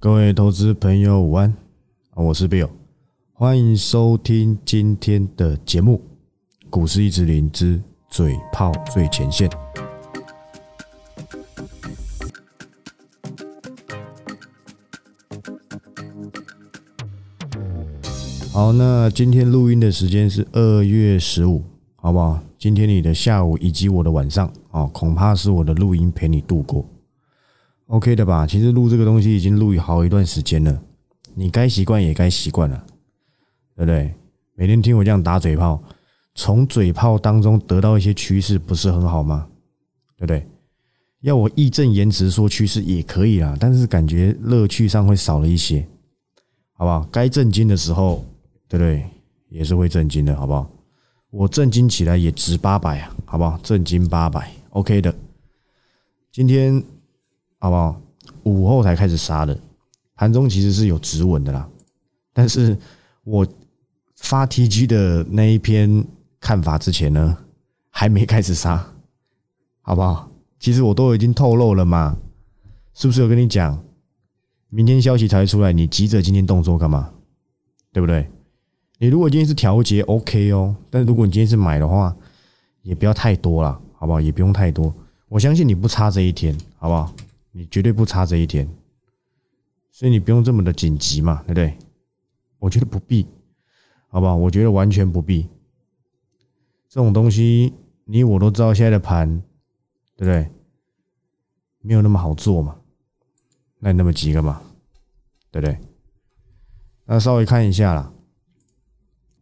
各位投资朋友午安，我是 Bill，欢迎收听今天的节目《股市一直零之嘴炮最前线》。好，那今天录音的时间是二月十五，好不好？今天你的下午以及我的晚上，哦，恐怕是我的录音陪你度过。OK 的吧？其实录这个东西已经录好一段时间了，你该习惯也该习惯了，对不对？每天听我这样打嘴炮，从嘴炮当中得到一些趋势，不是很好吗？对不对？要我义正言辞说趋势也可以啊，但是感觉乐趣上会少了一些，好不好？该震惊的时候，对不对？也是会震惊的，好不好？我震惊起来也值八百啊，好不好？震惊八百，OK 的。今天。好不好？午后才开始杀的，盘中其实是有止稳的啦。但是我发 TG 的那一篇看法之前呢，还没开始杀，好不好？其实我都已经透露了嘛，是不是有跟你讲？明天消息才出来，你急着今天动作干嘛？对不对？你如果今天是调节 OK 哦，但是如果你今天是买的话，也不要太多了，好不好？也不用太多，我相信你不差这一天，好不好？你绝对不差这一天，所以你不用这么的紧急嘛，对不对？我觉得不必，好不好？我觉得完全不必。这种东西你我都知道，现在的盘，对不对？没有那么好做嘛，那你那么急干嘛？对不对？那稍微看一下啦。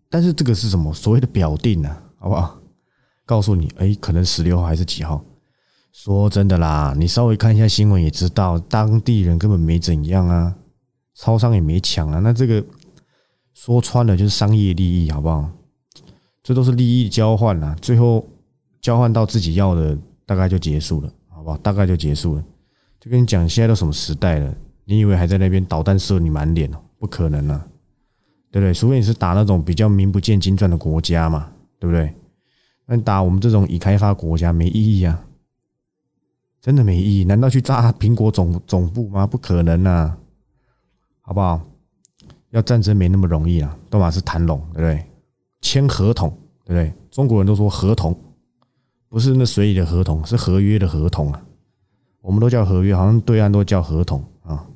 但是这个是什么？所谓的表定呢？好不好？告诉你，哎，可能十六号还是几号？说真的啦，你稍微看一下新闻也知道，当地人根本没怎样啊，超商也没抢啊。那这个说穿了就是商业利益，好不好？这都是利益交换啊，最后交换到自己要的，大概就结束了，好不好？大概就结束了。就跟你讲，现在都什么时代了？你以为还在那边导弹射你满脸哦？不可能啊，对不对？除非你是打那种比较名不见经传的国家嘛，对不对？那你打我们这种已开发国家没意义啊。真的没意义？难道去炸苹果总总部吗？不可能啊，好不好？要战争没那么容易啊，都嘛是谈拢，对不对？签合同，对不对？中国人都说合同，不是那水里的合同，是合约的合同啊。我们都叫合约，好像对岸都叫合同啊。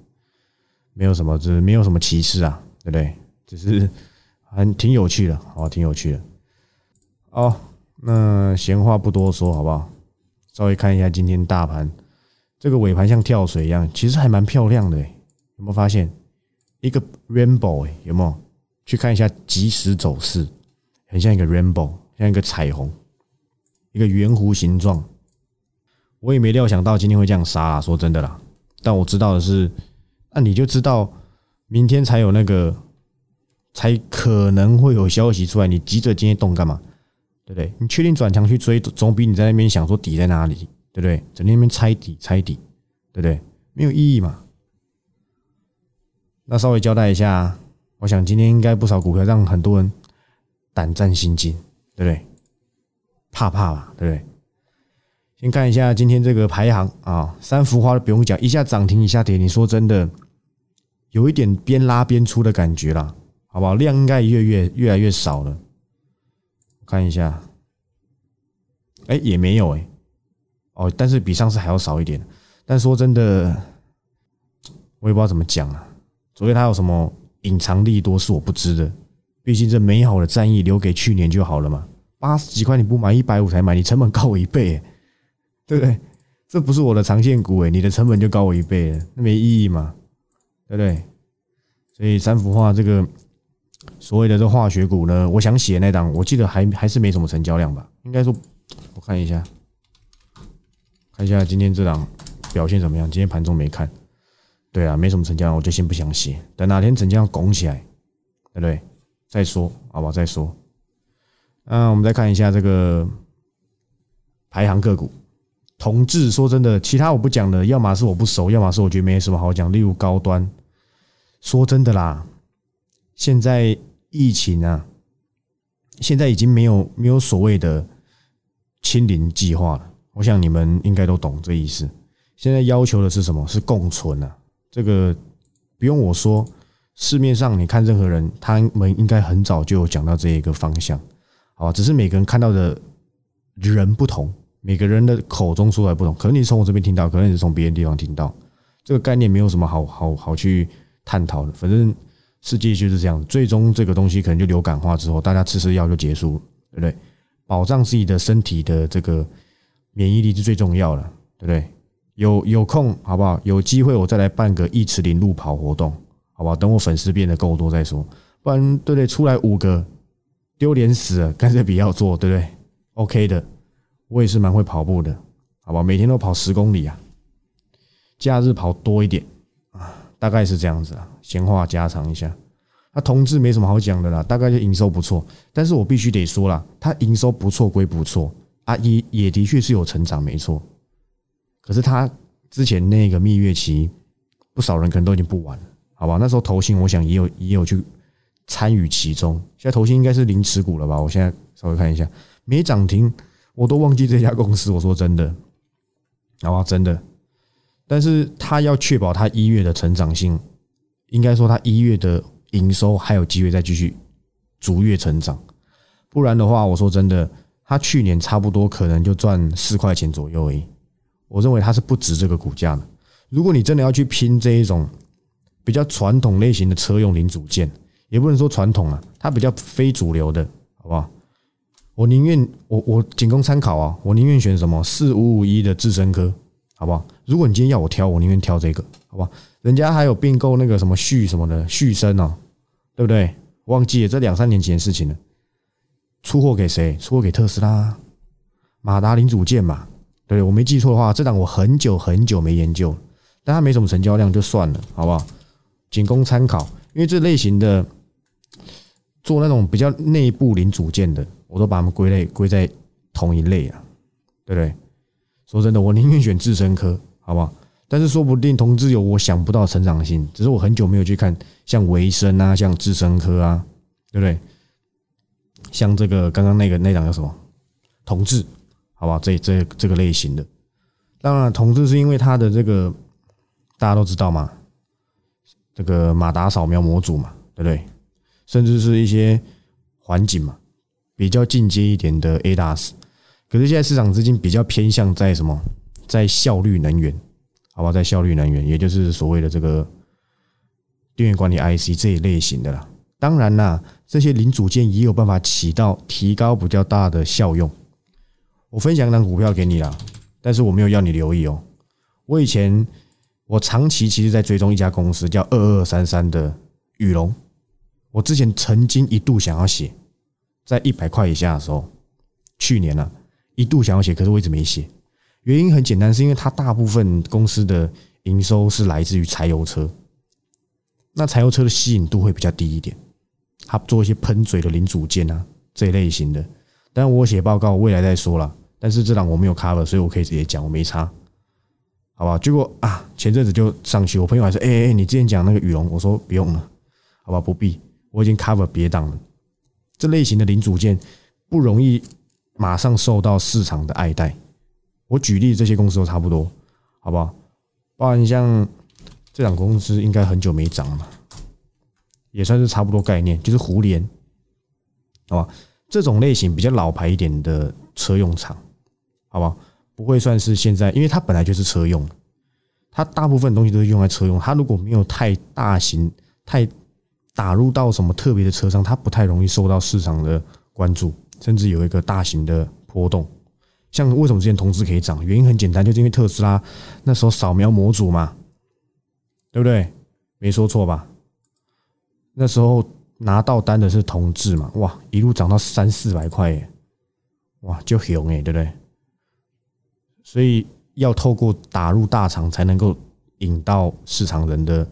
没有什么，就是没有什么歧视啊，对不对？只是很挺有趣的，好，挺有趣的。哦，那闲话不多说，好不好？稍微看一下今天大盘，这个尾盘像跳水一样，其实还蛮漂亮的，有没有发现一个 rainbow？有没有去看一下即时走势，很像一个 rainbow，像一个彩虹，一个圆弧形状。我也没料想到今天会这样杀啊！说真的啦，但我知道的是，那你就知道明天才有那个，才可能会有消息出来，你急着今天动干嘛？对不对？你确定转强去追，总比你在那边想说底在哪里，对不对？整天那边猜底猜底，对不对？没有意义嘛。那稍微交代一下，我想今天应该不少股票让很多人胆战心惊，对不对？怕怕吧，对不对？先看一下今天这个排行啊，三幅画都不用讲，一下涨停，一下跌。你说真的，有一点边拉边出的感觉啦，好不好？量应该越越越来越少了。看一下，哎，也没有哎，哦，但是比上次还要少一点。但说真的，我也不知道怎么讲啊。昨天他有什么隐藏利多是我不知的。毕竟这美好的战役留给去年就好了嘛。八十几块你不买，一百五才买，你成本高我一倍，对不对？这不是我的长线股哎，你的成本就高我一倍了，那没意义嘛，对不对？所以三幅画这个。所谓的这化学股呢，我想写那档，我记得还还是没什么成交量吧？应该说，我看一下，看一下今天这档表现怎么样？今天盘中没看，对啊，没什么成交量，我就先不想写，等哪天成交量拱起来，对不对？再说，好吧，再说。嗯，我们再看一下这个排行个股，同志。说真的，其他我不讲的，要么是我不熟，要么是我觉得没什么好讲。例如高端，说真的啦。现在疫情啊，现在已经没有没有所谓的清零计划了。我想你们应该都懂这意思。现在要求的是什么？是共存啊。这个不用我说，市面上你看任何人，他们应该很早就有讲到这一个方向，好吧？只是每个人看到的人不同，每个人的口中说来不同，可能你从我这边听到，可能你从别的地方听到，这个概念没有什么好好好去探讨的，反正世界就是这样，最终这个东西可能就流感化之后，大家吃吃药就结束了，对不对？保障自己的身体的这个免疫力是最重要的，对不对？有有空好不好？有机会我再来办个一池零路跑活动，好不好？等我粉丝变得够多再说，不然对不对？出来五个丢脸死了，干脆不要做，对不对？OK 的，我也是蛮会跑步的，好吧？每天都跑十公里啊，假日跑多一点啊，大概是这样子啊。闲话家常一下，那同志没什么好讲的啦，大概就营收不错，但是我必须得说了，他营收不错归不错啊，也也的确是有成长，没错。可是他之前那个蜜月期，不少人可能都已经不玩了，好吧？那时候投信，我想也有也有去参与其中。现在投信应该是零持股了吧？我现在稍微看一下，没涨停，我都忘记这家公司。我说真的，好吧，真的。但是他要确保他一月的成长性，应该说它一月的营收还有机会再继续逐月成长，不然的话，我说真的，它去年差不多可能就赚四块钱左右而已。我认为它是不值这个股价的。如果你真的要去拼这一种比较传统类型的车用零组件，也不能说传统啊，它比较非主流的，好不好？我宁愿我我仅供参考啊，我宁愿选什么四五五一的智深科，好不好？如果你今天要我挑，我宁愿挑这个，好不好？人家还有并购那个什么旭什么的旭升哦，对不对？忘记了这两三年前的事情了。出货给谁？出货给特斯拉，马达零组件嘛。对，我没记错的话，这档我很久很久没研究，但它没什么成交量，就算了，好不好？仅供参考。因为这类型的做那种比较内部零组件的，我都把它们归类归在同一类啊，对不对？说真的，我宁愿选智深科，好不好？但是说不定同志有我想不到成长性，只是我很久没有去看像维生啊，像智深科啊，对不对？像这个刚刚那个那档叫什么？同志。好吧，这这这个类型的，当然，同志是因为它的这个大家都知道嘛，这个马达扫描模组嘛，对不对？甚至是一些环境嘛，比较进阶一点的 ADAS。可是现在市场资金比较偏向在什么？在效率能源，好吧，在效率能源，也就是所谓的这个电源管理 IC 这一类型的啦。当然啦，这些零组件也有办法起到提高比较大的效用。我分享一张股票给你了，但是我没有要你留意哦。我以前我长期其实在追踪一家公司，叫二二三三的宇龙。我之前曾经一度想要写，在一百块以下的时候，去年呢一度想要写，可是我一直没写。原因很简单，是因为它大部分公司的营收是来自于柴油车，那柴油车的吸引度会比较低一点。它做一些喷嘴的零组件啊这一类型的，但我写报告未来再说了。但是这档我没有 cover，所以我可以直接讲，我没差，好吧？结果啊，前阵子就上去，我朋友还说：“哎哎哎，你之前讲那个羽绒，我说不用了，好吧？不必，我已经 cover 别档了。这类型的零组件不容易马上受到市场的爱戴。我举例，这些公司都差不多，好不好？包含像这两公司应该很久没涨了，也算是差不多概念，就是胡联，好吧？这种类型比较老牌一点的车用厂。好吧，不会算是现在，因为它本来就是车用，它大部分东西都是用在车用。它如果没有太大型、太打入到什么特别的车上，它不太容易受到市场的关注，甚至有一个大型的波动。像为什么之前同志可以涨？原因很简单，就是因为特斯拉那时候扫描模组嘛，对不对？没说错吧？那时候拿到单的是同志嘛，哇，一路涨到三四百块耶，哇，就熊哎，对不对？所以要透过打入大厂才能够引到市场人的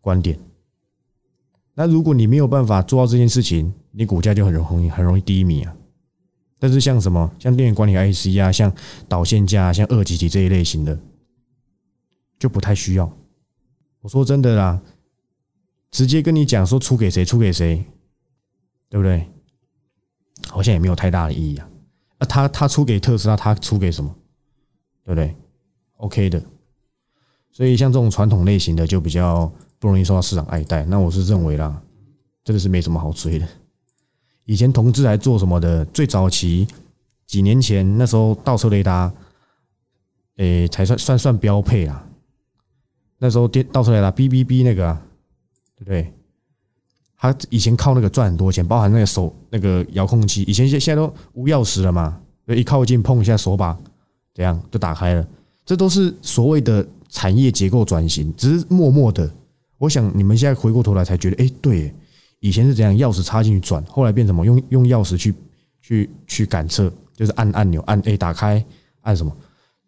观点。那如果你没有办法做到这件事情，你股价就很容易很容易低迷啊。但是像什么像电源管理 IC 啊，像导线架、像二极体这一类型的，就不太需要。我说真的啦，直接跟你讲说出给谁出给谁，对不对？好像也没有太大的意义啊。啊，他他出给特斯拉，他出给什么？对不对？OK 的，所以像这种传统类型的就比较不容易受到市场爱戴。那我是认为啦，真的是没什么好追的。以前同志还做什么的？最早期几年前那时候倒车雷达，诶，才算算算标配啦。那时候电倒车雷达哔哔哔那个，对不对？他以前靠那个赚很多钱，包含那个手那个遥控器，以前现现在都无钥匙了嘛，就一靠近碰一下手把，怎样就打开了。这都是所谓的产业结构转型，只是默默的。我想你们现在回过头来才觉得，哎，对，以前是这样，钥匙插进去转，后来变什么？用用钥匙去去去感测，就是按按钮按，A，打开按什么？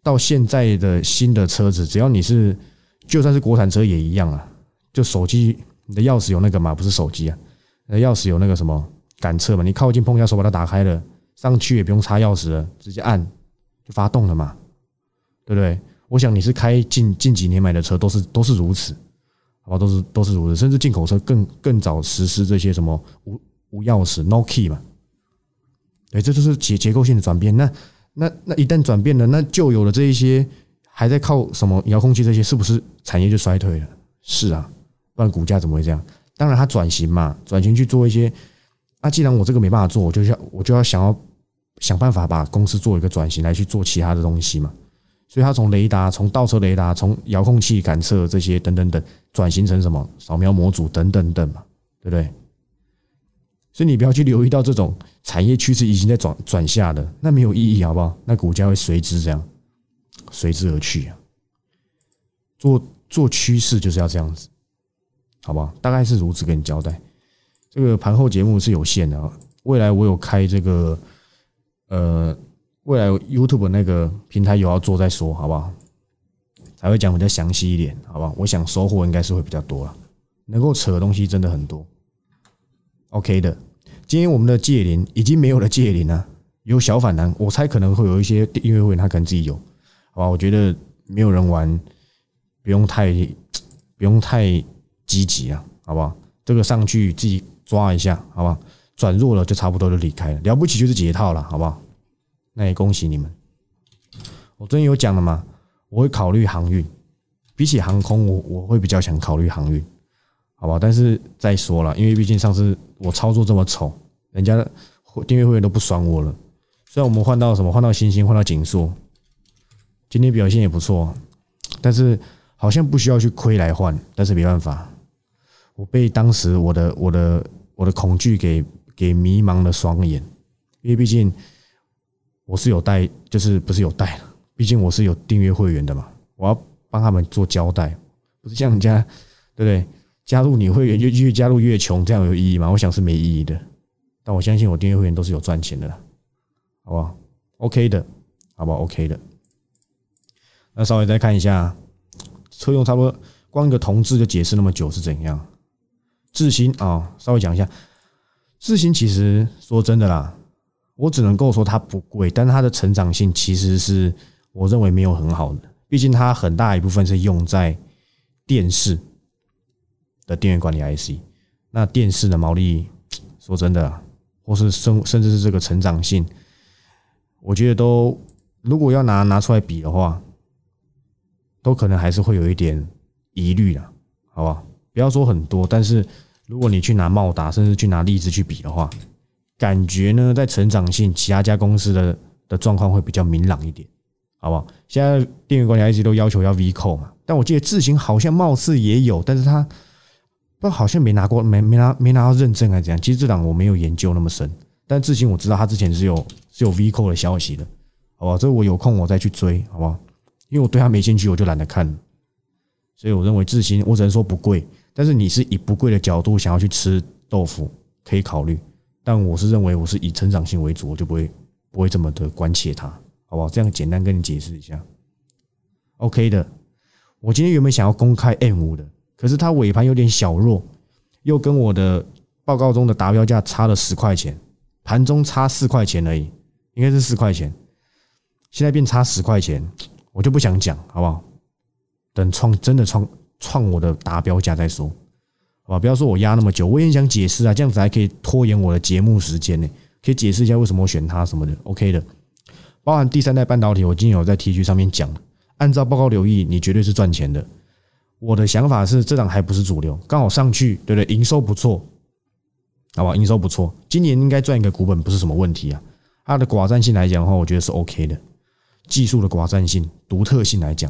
到现在的新的车子，只要你是就算是国产车也一样啊，就手机。你的钥匙有那个嘛？不是手机啊，那钥匙有那个什么感测嘛？你靠近碰一下手，把它打开了，上去也不用插钥匙了，直接按就发动了嘛，对不对？我想你是开近近几年买的车，都是都是如此，好吧？都是都是如此，甚至进口车更更早实施这些什么无无钥匙 no key 嘛？对，这就是结结构性的转变。那那那一旦转变了，那旧有的这一些还在靠什么遥控器这些，是不是产业就衰退了？是啊。不然股价怎么会这样？当然，它转型嘛，转型去做一些。啊，既然我这个没办法做，我就要我就要想要想办法把公司做一个转型，来去做其他的东西嘛。所以，它从雷达、从倒车雷达、从遥控器感测这些等等等，转型成什么扫描模组等等等嘛，对不对？所以你不要去留意到这种产业趋势已经在转转下的，那没有意义，好不好？那股价会随之这样随之而去啊。做做趋势就是要这样子。好不好？大概是如此跟你交代。这个盘后节目是有限的啊，未来我有开这个，呃，未来 YouTube 那个平台有要做再说，好不好？才会讲比较详细一点，好不好？我想收获应该是会比较多了，能够扯的东西真的很多。OK 的，今天我们的戒灵已经没有了戒灵了，有小反弹，我猜可能会有一些音乐会员他可能自己有，好吧？我觉得没有人玩，不用太不用太。积极啊，好不好？这个上去自己抓一下，好不好？转弱了就差不多就离开了，了不起就是解套了，好不好？那也恭喜你们。我昨天有讲了嘛，我会考虑航运，比起航空，我我会比较想考虑航运，好吧？但是再说了，因为毕竟上次我操作这么丑，人家订阅会员都不爽我了。虽然我们换到什么，换到星星，换到锦硕，今天表现也不错，但是好像不需要去亏来换，但是没办法。我被当时我的我的我的恐惧给给迷茫了双眼，因为毕竟我是有带，就是不是有带毕竟我是有订阅会员的嘛，我要帮他们做交代，不是像人家对不对？加入你会员越越加入越穷，这样有意义吗？我想是没意义的。但我相信我订阅会员都是有赚钱的，好不好？OK 的，好不好？OK 的。那稍微再看一下，车用差不多光一个同志就解释那么久是怎样？智新啊，稍微讲一下，智新其实说真的啦，我只能够说它不贵，但是它的成长性其实是我认为没有很好的，毕竟它很大一部分是用在电视的电源管理 IC，那电视的毛利，说真的，或是甚甚至是这个成长性，我觉得都如果要拿拿出来比的话，都可能还是会有一点疑虑的，好不好？不要说很多，但是。如果你去拿茂达，甚至去拿荔枝去比的话，感觉呢，在成长性，其他家公司的的状况会比较明朗一点，好不好？现在电源管理 IC 都要求要 V 扣嘛，但我记得智行好像貌似也有，但是他不好像没拿过，没没拿没拿到认证还是怎样？其实这档我没有研究那么深，但智行我知道他之前是有是有 V 扣的消息的，好不好？这我有空我再去追，好不好？因为我对他没兴趣，我就懒得看，所以我认为智行我只能说不贵。但是你是以不贵的角度想要去吃豆腐，可以考虑。但我是认为我是以成长性为主，我就不会不会这么的关切它，好不好？这样简单跟你解释一下，OK 的。我今天原本想要公开 M 五的，可是它尾盘有点小弱，又跟我的报告中的达标价差了十块钱，盘中差四块钱而已，应该是四块钱，现在变差十块钱，我就不想讲，好不好？等创真的创。创我的达标价再说，好吧？不要说我压那么久，我也想解释啊，这样子还可以拖延我的节目时间呢。可以解释一下为什么我选它什么的，OK 的。包含第三代半导体，我今天有在 T 区上面讲，按照报告留意，你绝对是赚钱的。我的想法是，这档还不是主流，刚好上去，对不对？营收不错，好吧，营收不错，今年应该赚一个股本不是什么问题啊。它的寡占性来讲的话，我觉得是 OK 的。技术的寡占性、独特性来讲，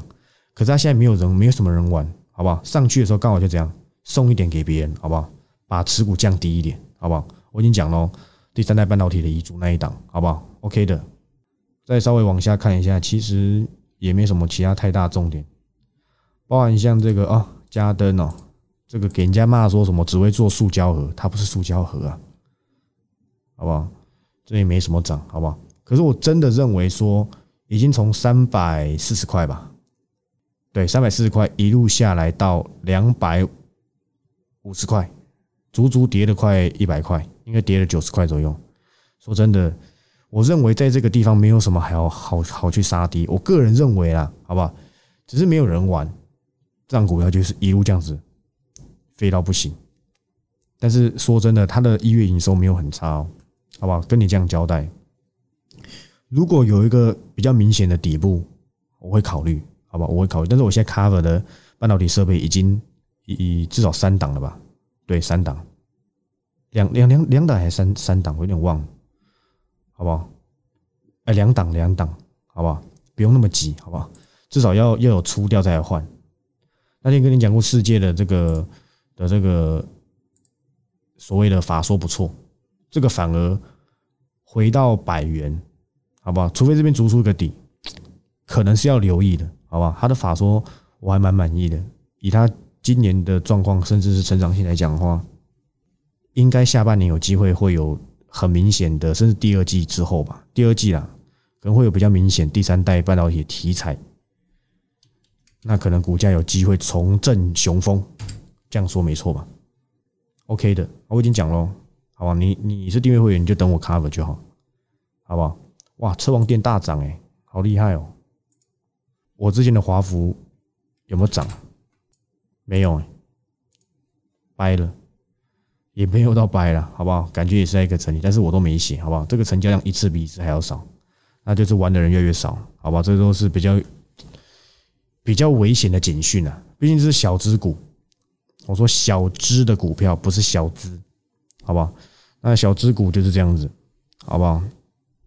可是它现在没有人，没有什么人玩，好不好？上去的时候刚好就这样送一点给别人，好不好？把持股降低一点，好不好？我已经讲了，第三代半导体的遗嘱那一档，好不好？OK 的。再稍微往下看一下，其实也没什么其他太大重点，包含像这个啊，加灯哦，这个给人家骂说什么只会做塑胶盒，它不是塑胶盒啊，好不好？这也没什么涨，好不好？可是我真的认为说，已经从三百四十块吧，对，三百四十块一路下来到两百五十块，足足跌了快一百块，应该跌了九十块左右。说真的，我认为在这个地方没有什么还要好好去杀低。我个人认为啊，好不好？只是没有人玩，这张股票就是一路这样子飞到不行。但是说真的，它的一月营收没有很差哦。好不好？跟你这样交代，如果有一个比较明显的底部，我会考虑，好吧？我会考虑。但是我现在 cover 的半导体设备已经以至少三档了吧？对，三档，两两两两档还是三三档？我有点忘了，好不好？哎，两档两档，好不好？不用那么急，好不好？至少要要有出掉再来换。那天跟你讲过世界的这个的这个所谓的法说不错。这个反而回到百元，好不好？除非这边逐出一个底，可能是要留意的，好不好？他的法说我还蛮满意的，以他今年的状况，甚至是成长性来讲的话，应该下半年有机会会有很明显的，甚至第二季之后吧，第二季啦，可能会有比较明显第三代半导体题材，那可能股价有机会重振雄风，这样说没错吧？OK 的，我已经讲了。好吧，你你是订阅会员，你就等我 cover 就好，好不好？哇，车王店大涨哎，好厉害哦！我之前的华孚有没有涨？没有哎，掰了，也没有到掰了，好不好？感觉也是在一个成绩，但是我都没写，好不好？这个成交量一次比一次还要少，那就是玩的人越来越少，好吧？这都是比较比较危险的警讯啊！毕竟是小资股，我说小资的股票不是小资。好不好？那小资股就是这样子，好不好？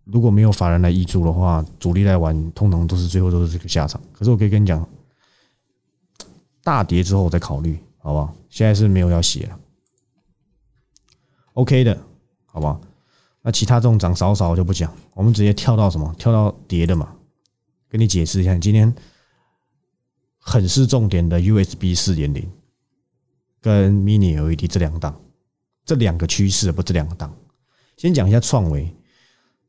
如果没有法人来挹注的话，主力来玩，通常都是最后都是这个下场。可是我可以跟你讲，大跌之后再考虑，好不好？现在是没有要写了，OK 的，好不好？那其他这种涨少少我就不讲，我们直接跳到什么？跳到跌的嘛？跟你解释一下，今天很是重点的 USB 四点零跟 Mini LED 这两档。这两个趋势不，这两个档，先讲一下创维。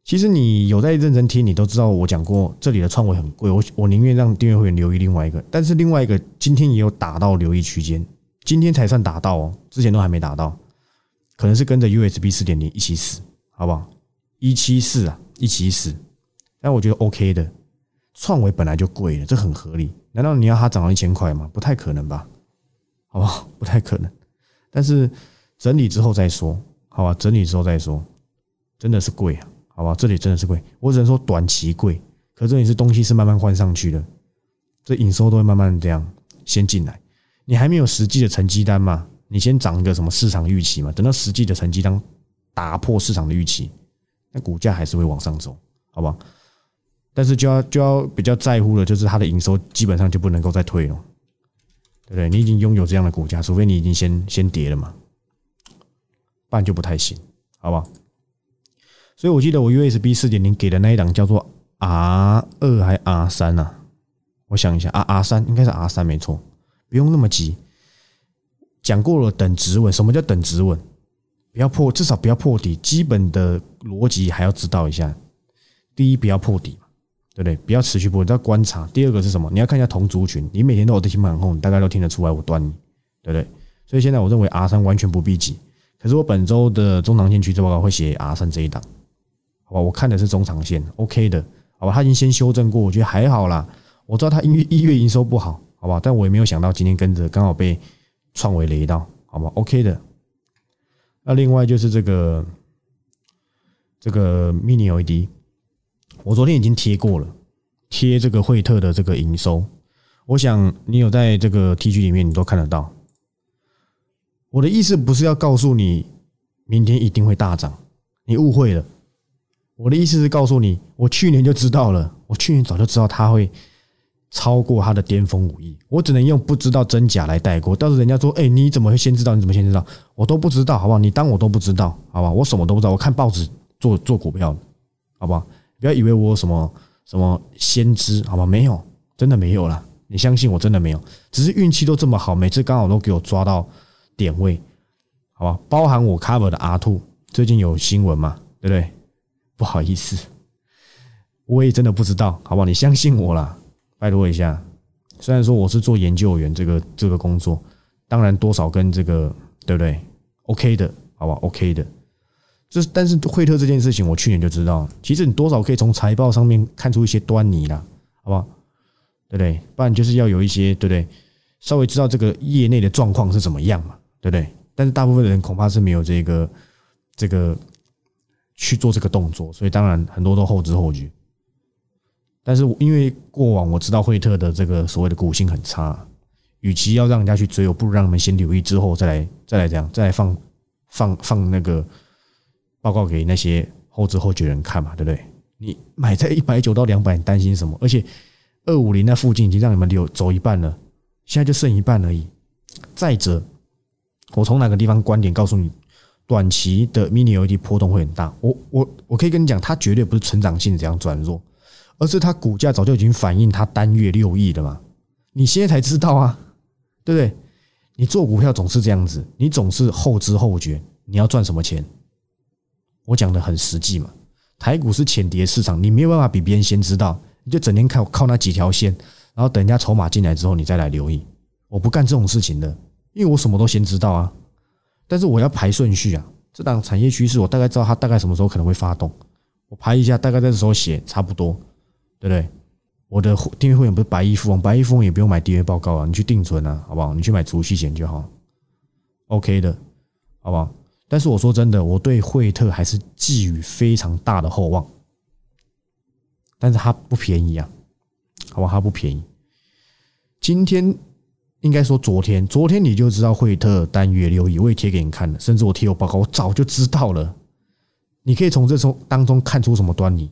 其实你有在认真听，你都知道我讲过，这里的创维很贵。我我宁愿让订阅会员留意另外一个，但是另外一个今天也有打到留意区间，今天才算打到哦，之前都还没打到，可能是跟着 USB 四点零一起死，好不好？一七四啊，一起死。但我觉得 OK 的，创维本来就贵了，这很合理。难道你要它涨到一千块吗？不太可能吧？好不好？不太可能。但是。整理之后再说，好吧？整理之后再说，真的是贵啊，好吧？这里真的是贵，我只能说短期贵，可这里是东西是慢慢换上去的，这营收都会慢慢这样先进来。你还没有实际的成绩单嘛？你先涨个什么市场预期嘛？等到实际的成绩单打破市场的预期，那股价还是会往上走，好不好？但是就要就要比较在乎的，就是它的营收基本上就不能够再退了，对不对？你已经拥有这样的股价，除非你已经先先跌了嘛。不然就不太行，好不好？所以我记得我 USB 四点零给的那一档叫做 R 二还 R 三啊？我想一下啊，R 三应该是 R 三没错，不用那么急。讲过了，等止稳。什么叫等止稳？不要破，至少不要破底。基本的逻辑还要知道一下。第一，不要破底嘛，对不对？不要持续破，要观察。第二个是什么？你要看一下同族群。你每天都有在听盘后，你大概都听得出来我断你，对不对？所以现在我认为 R 三完全不必急。可是我本周的中长线趋势报告会写 R 三这一档，好吧？我看的是中长线，OK 的，好吧？他已经先修正过，我觉得还好啦。我知道他一月一月营收不好，好吧？但我也没有想到今天跟着刚好被创维雷到，好吧？OK 的。那另外就是这个这个 Mini LED，我昨天已经贴过了，贴这个惠特的这个营收。我想你有在这个 T G 里面，你都看得到。我的意思不是要告诉你明天一定会大涨，你误会了。我的意思是告诉你，我去年就知道了，我去年早就知道它会超过它的巅峰五亿。我只能用不知道真假来带过。但是人家说，哎，你怎么会先知道？你怎么先知道？我都不知道，好不好？你当我都不知道，好吧？我什么都不知道。我看报纸做做股票，好不好？不要以为我什么什么先知，好吧？没有，真的没有了。你相信我，真的没有。只是运气都这么好，每次刚好都给我抓到点位，好吧？包含我 cover 的 R two，最近有新闻嘛？对不对？不好意思，我也真的不知道，好不好？你相信我啦，拜托一下。虽然说我是做研究员这个这个工作，当然多少跟这个对不对？OK 的，好吧？OK 的。就是但是惠特这件事情，我去年就知道。其实你多少可以从财报上面看出一些端倪啦，好不好？对不对？不然就是要有一些对不对？稍微知道这个业内的状况是怎么样嘛，对不对？但是大部分人恐怕是没有这个这个。去做这个动作，所以当然很多都后知后觉。但是因为过往我知道惠特的这个所谓的股性很差，与其要让人家去追，我不如让他们先留意之后再来再来这样再来放放放那个报告给那些后知后觉人看嘛，对不对？你买在一百九到两百，你担心什么？而且二五零那附近已经让你们留走一半了，现在就剩一半而已。再者，我从哪个地方观点告诉你？短期的 mini LED 波动会很大，我我我可以跟你讲，它绝对不是成长性这样转弱，而是它股价早就已经反映它单月六亿了嘛，你现在才知道啊，对不对？你做股票总是这样子，你总是后知后觉，你要赚什么钱？我讲的很实际嘛，台股是浅碟市场，你没有办法比别人先知道，你就整天靠靠那几条线，然后等人家筹码进来之后，你再来留意。我不干这种事情的，因为我什么都先知道啊。但是我要排顺序啊，这档产业趋势我大概知道它大概什么时候可能会发动，我排一下，大概在这时候写差不多，对不对？我的订阅会员不是白衣富翁，白衣富翁也不用买订阅报告啊，你去定存啊，好不好？你去买储蓄险就好，OK 的，好不好？但是我说真的，我对惠特还是寄予非常大的厚望，但是它不便宜啊，好不好？它不便宜，今天。应该说昨天，昨天你就知道惠特单月六亿，我也贴给你看了，甚至我贴有报告，我早就知道了。你可以从这从当中看出什么端倪？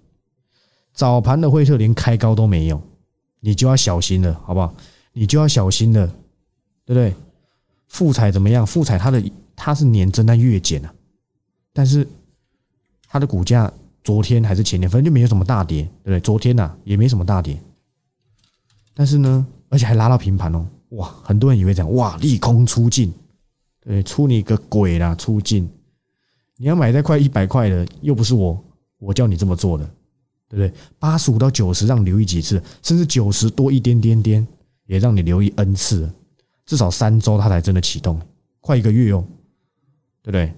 早盘的惠特连开高都没有，你就要小心了，好不好？你就要小心了，对不对？富彩怎么样？富彩它的它是年增但月减啊，但是它的股价昨天还是前天，反正就没有什么大跌，对不对？昨天呐也没什么大跌，但是呢，而且还拉到平盘哦。哇，很多人以为这样哇，利空出尽，对，出你个鬼啦！出尽，你要买在快一百块的，又不是我，我叫你这么做的，对不对？八十五到九十让留意几次，甚至九十多一点点点，也让你留意 n 次，至少三周它才真的启动，快一个月哦，对不对？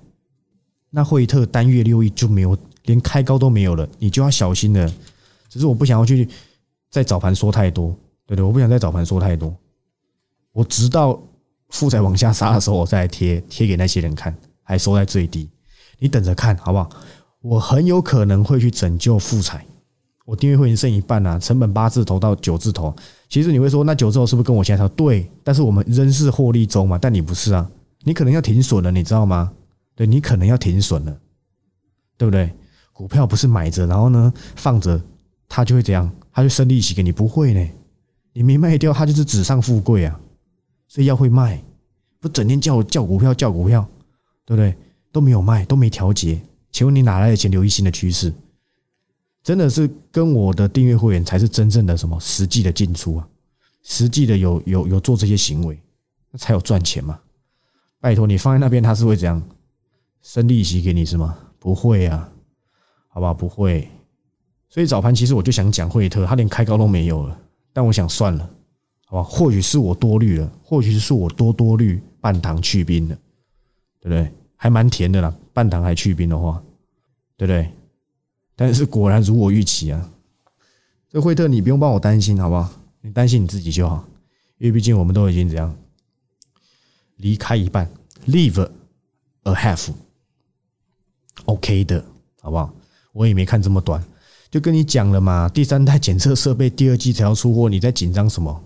那惠特单月六亿就没有，连开高都没有了，你就要小心了。只是我不想要去在早盘说太多，对不对？我不想在早盘说太多。我直到富彩往下杀的时候，我再贴贴给那些人看，还收在最低。你等着看好不好？我很有可能会去拯救富彩。我订阅会员剩一半啊，成本八字头到九字头。其实你会说，那九字头是不是跟我现在说对？但是我们仍是获利中嘛。但你不是啊，你可能要停损了，你知道吗？对你可能要停损了，对不对？股票不是买着，然后呢放着，它就会怎样？它就生利息给你？不会呢，你没卖掉，它就是纸上富贵啊。所以要会卖，不整天叫叫股票叫股票，对不对？都没有卖，都没调节。请问你哪来的钱留意新的趋势？真的是跟我的订阅会员才是真正的什么实际的进出啊？实际的有有有做这些行为，那才有赚钱嘛？拜托你放在那边，他是会怎样生利息给你是吗？不会啊，好不好？不会。所以早盘其实我就想讲惠特，他连开高都没有了，但我想算了。好吧，或许是我多虑了，或许是我多多虑半糖去冰了，对不对？还蛮甜的啦，半糖还去冰的话，对不对？但是果然如我预期啊，这惠特你不用帮我担心，好不好？你担心你自己就好，因为毕竟我们都已经怎样离开一半，leave a half，OK 的，好不好？我也没看这么短，就跟你讲了嘛，第三代检测设备第二季才要出货，你在紧张什么？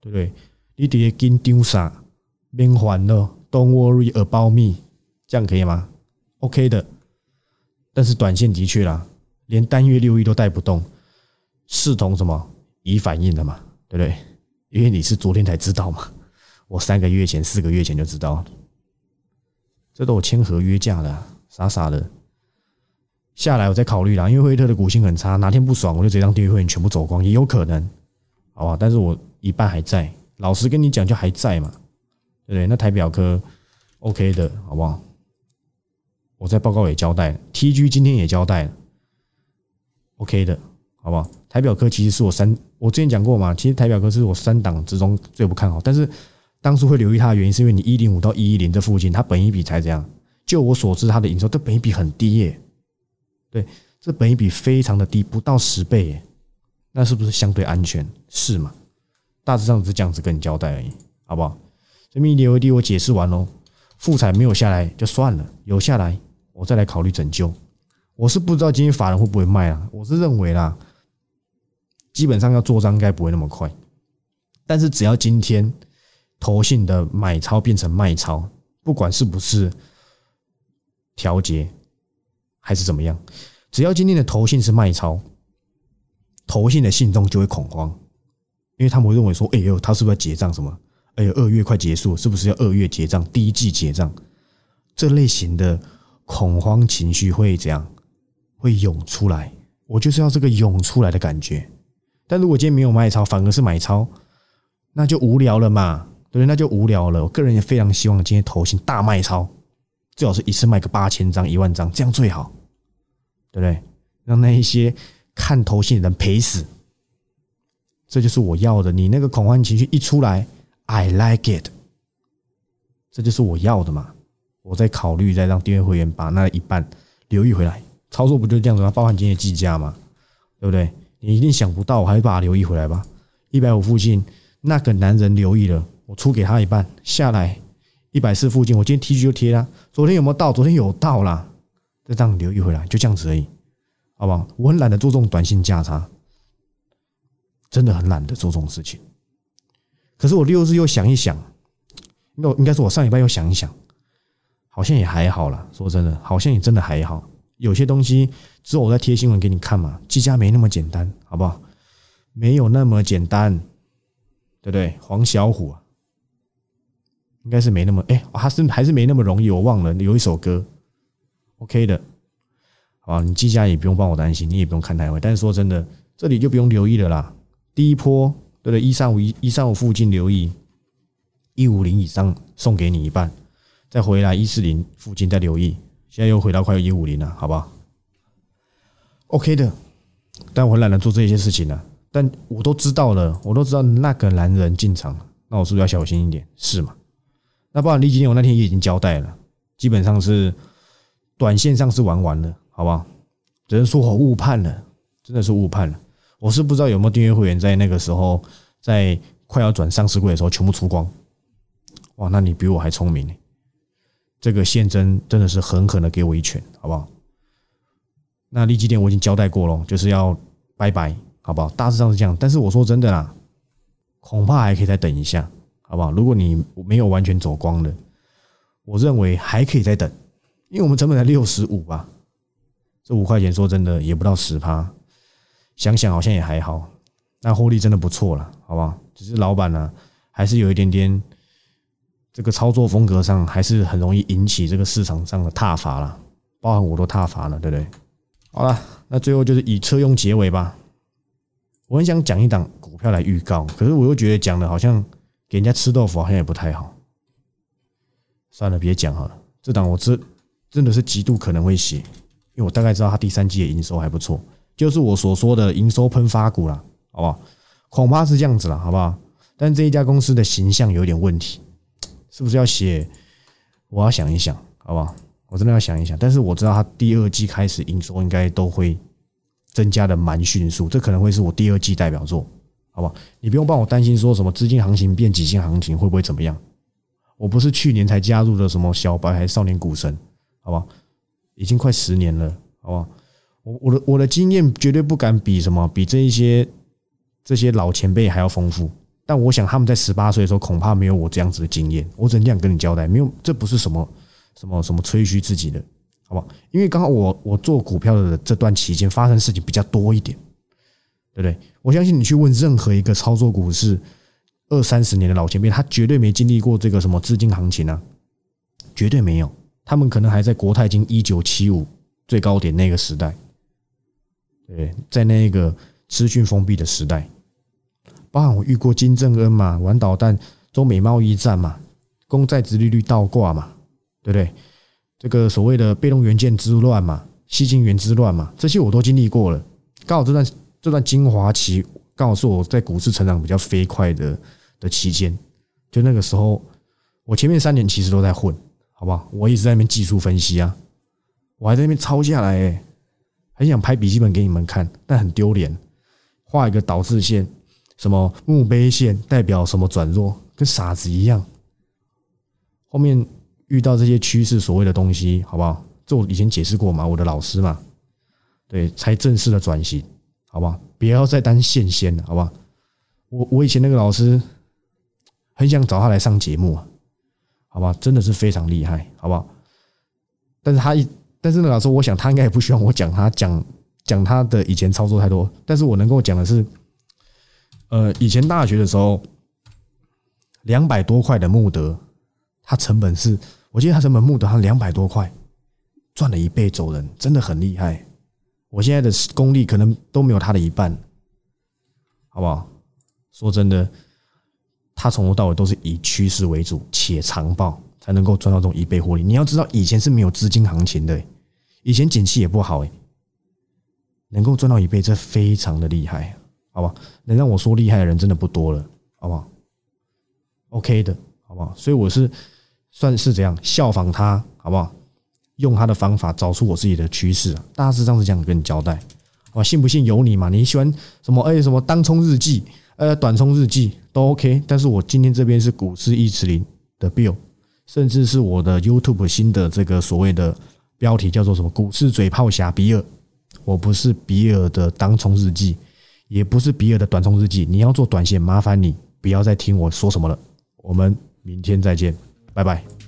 对不对？你得紧丢啥，免烦恼，Don't worry about me，这样可以吗？OK 的。但是短线的确啦，连单月六亿都带不动，视同什么？已反应的嘛，对不对？因为你是昨天才知道嘛，我三个月前、四个月前就知道，这都我签合约价的，傻傻的。下来我再考虑啦，因为惠特的股性很差，哪天不爽我就直接让订阅会员全部走光，也有可能，好吧？但是我一半还在，老实跟你讲，就还在嘛，对不对？那台表科 OK 的，好不好？我在报告也交代了，TG 今天也交代了，OK 的，好不好？台表科其实是我三，我之前讲过嘛，其实台表科是我三档之中最不看好，但是当初会留意它的原因，是因为你一零五到一一零这附近，它本一比才这样，就我所知，它的营收，这本一比很低耶。对，这本一比非常的低，不到十倍耶，那是不是相对安全？是嘛？大致上是这样子跟你交代而已，好不好？这密 LED 我解释完喽，复彩没有下来就算了，有下来我再来考虑拯救。我是不知道今天法人会不会卖啊？我是认为啦，基本上要做账应该不会那么快，但是只要今天投信的买超变成卖超，不管是不是调节。还是怎么样？只要今天的投信是卖超，投信的信众就会恐慌，因为他们会认为说：“哎呦，他是不是要结账？什么？哎呦，二月快结束，是不是要二月结账？第一季结账？”这类型的恐慌情绪会怎样？会涌出来。我就是要这个涌出来的感觉。但如果今天没有卖超，反而是买超，那就无聊了嘛？对，那就无聊了。我个人也非常希望今天投信大卖超，最好是一次卖个八千张、一万张，这样最好。对不对？让那一些看头信的人赔死，这就是我要的。你那个恐慌情绪一出来，I like it，这就是我要的嘛。我在考虑再让订阅会员把那一半留意回来，操作不就这样子吗？包含今天计价嘛，对不对？你一定想不到，我还是把它留意回来吧。一百五附近那个男人留意了，我出给他一半下来，一百四附近我今天 T 恤就贴了。昨天有没有到？昨天有到啦。就这样留意回来，就这样子而已，好不好？我很懒得做这种短信价差，真的很懒得做这种事情。可是我六日又想一想，那应该是我上礼拜又想一想，好像也还好了。说真的，好像也真的还好。有些东西之后我再贴新闻给你看嘛，计价没那么简单，好不好？没有那么简单，对不对？黄小虎啊，应该是没那么哎，还是还是没那么容易。我忘了有一首歌。OK 的，好吧，你计价也不用帮我担心，你也不用看台位。但是说真的，这里就不用留意了啦。第一波，对不对？一三五一一三五附近留意，一五零以上送给你一半，再回来一四零附近再留意。现在又回到快一五零了，好不好？OK 的，但我懒得做这些事情了。但我都知道了，我都知道那个男人进场了，那我是不是要小心一点？是吗？那不然李金我那天也已经交代了，基本上是。短线上是玩完了，好不好？只能说我误判了，真的是误判了。我是不知道有没有订阅会员在那个时候，在快要转上市柜的时候全部出光。哇，那你比我还聪明呢。这个现真真的是狠狠的给我一拳，好不好？那利基店我已经交代过了，就是要拜拜，好不好？大致上是这样。但是我说真的啦，恐怕还可以再等一下，好不好？如果你没有完全走光的，我认为还可以再等。因为我们成本才六十五吧，这五块钱说真的也不到十趴，想想好像也还好，那获利真的不错了，好不好？只是老板呢，还是有一点点这个操作风格上，还是很容易引起这个市场上的踏伐了，包含我都踏伐了，对不对？好了，那最后就是以车用结尾吧。我很想讲一档股票来预告，可是我又觉得讲的好像给人家吃豆腐，好像也不太好。算了，别讲好了，这档我知。真的是极度可能会写，因为我大概知道它第三季的营收还不错，就是我所说的营收喷发股了，好不好？恐怕是这样子了，好不好？但这一家公司的形象有点问题，是不是要写？我要想一想，好不好？我真的要想一想。但是我知道它第二季开始营收应该都会增加的蛮迅速，这可能会是我第二季代表作，好不好？你不用帮我担心说什么资金行情变几星行情会不会怎么样？我不是去年才加入的什么小白还是少年股神。好吧，已经快十年了，好吧，我我的我的经验绝对不敢比什么，比这一些这些老前辈还要丰富，但我想他们在十八岁的时候，恐怕没有我这样子的经验。我只能这样跟你交代，没有，这不是什么什么什么吹嘘自己的，好不好？因为刚好我我做股票的这段期间发生事情比较多一点，对不对？我相信你去问任何一个操作股市二三十年的老前辈，他绝对没经历过这个什么资金行情啊，绝对没有。他们可能还在国泰金一九七五最高点那个时代，对，在那个资讯封闭的时代，包含我遇过金正恩嘛，玩导弹，中美贸易战嘛，公债殖利率倒挂嘛，对不对？这个所谓的被动元件之乱嘛，西晶元之乱嘛，这些我都经历过了。刚好这段这段精华期，刚好是我在股市成长比较飞快的的期间。就那个时候，我前面三年其实都在混。好不好？我一直在那边技术分析啊，我还在那边抄下来，哎，很想拍笔记本给你们看，但很丢脸。画一个导致线，什么墓碑线代表什么转弱，跟傻子一样。后面遇到这些趋势所谓的东西，好不好？这我以前解释过嘛，我的老师嘛，对，才正式的转型，好不好？不要再当线仙了，好不好？我我以前那个老师，很想找他来上节目啊。好吧，真的是非常厉害，好不好？但是他一，但是呢，老师，我想他应该也不希望我讲他讲讲他的以前操作太多。但是我能够讲的是，呃，以前大学的时候，两百多块的穆德，他成本是，我记得他成本穆德他两百多块，赚了一倍走人，真的很厉害。我现在的功力可能都没有他的一半，好不好？说真的。他从头到尾都是以趋势为主，且长报才能够赚到这种一倍获利。你要知道，以前是没有资金行情的，以前景气也不好，哎，能够赚到一倍，这非常的厉害，好吧？能让我说厉害的人真的不多了，好不好？OK 的，好不好？所以我是算是怎样效仿他，好不好？用他的方法找出我自己的趋势，大致上是这样跟你交代，好吧？信不信由你嘛？你喜欢什么？哎，什么当冲日记？呃，短冲日记都 OK，但是我今天这边是股市一词零的 Bill，甚至是我的 YouTube 新的这个所谓的标题叫做什么“股市嘴炮侠比尔”，我不是比尔的当冲日记，也不是比尔的短冲日记。你要做短线，麻烦你不要再听我说什么了。我们明天再见，拜拜。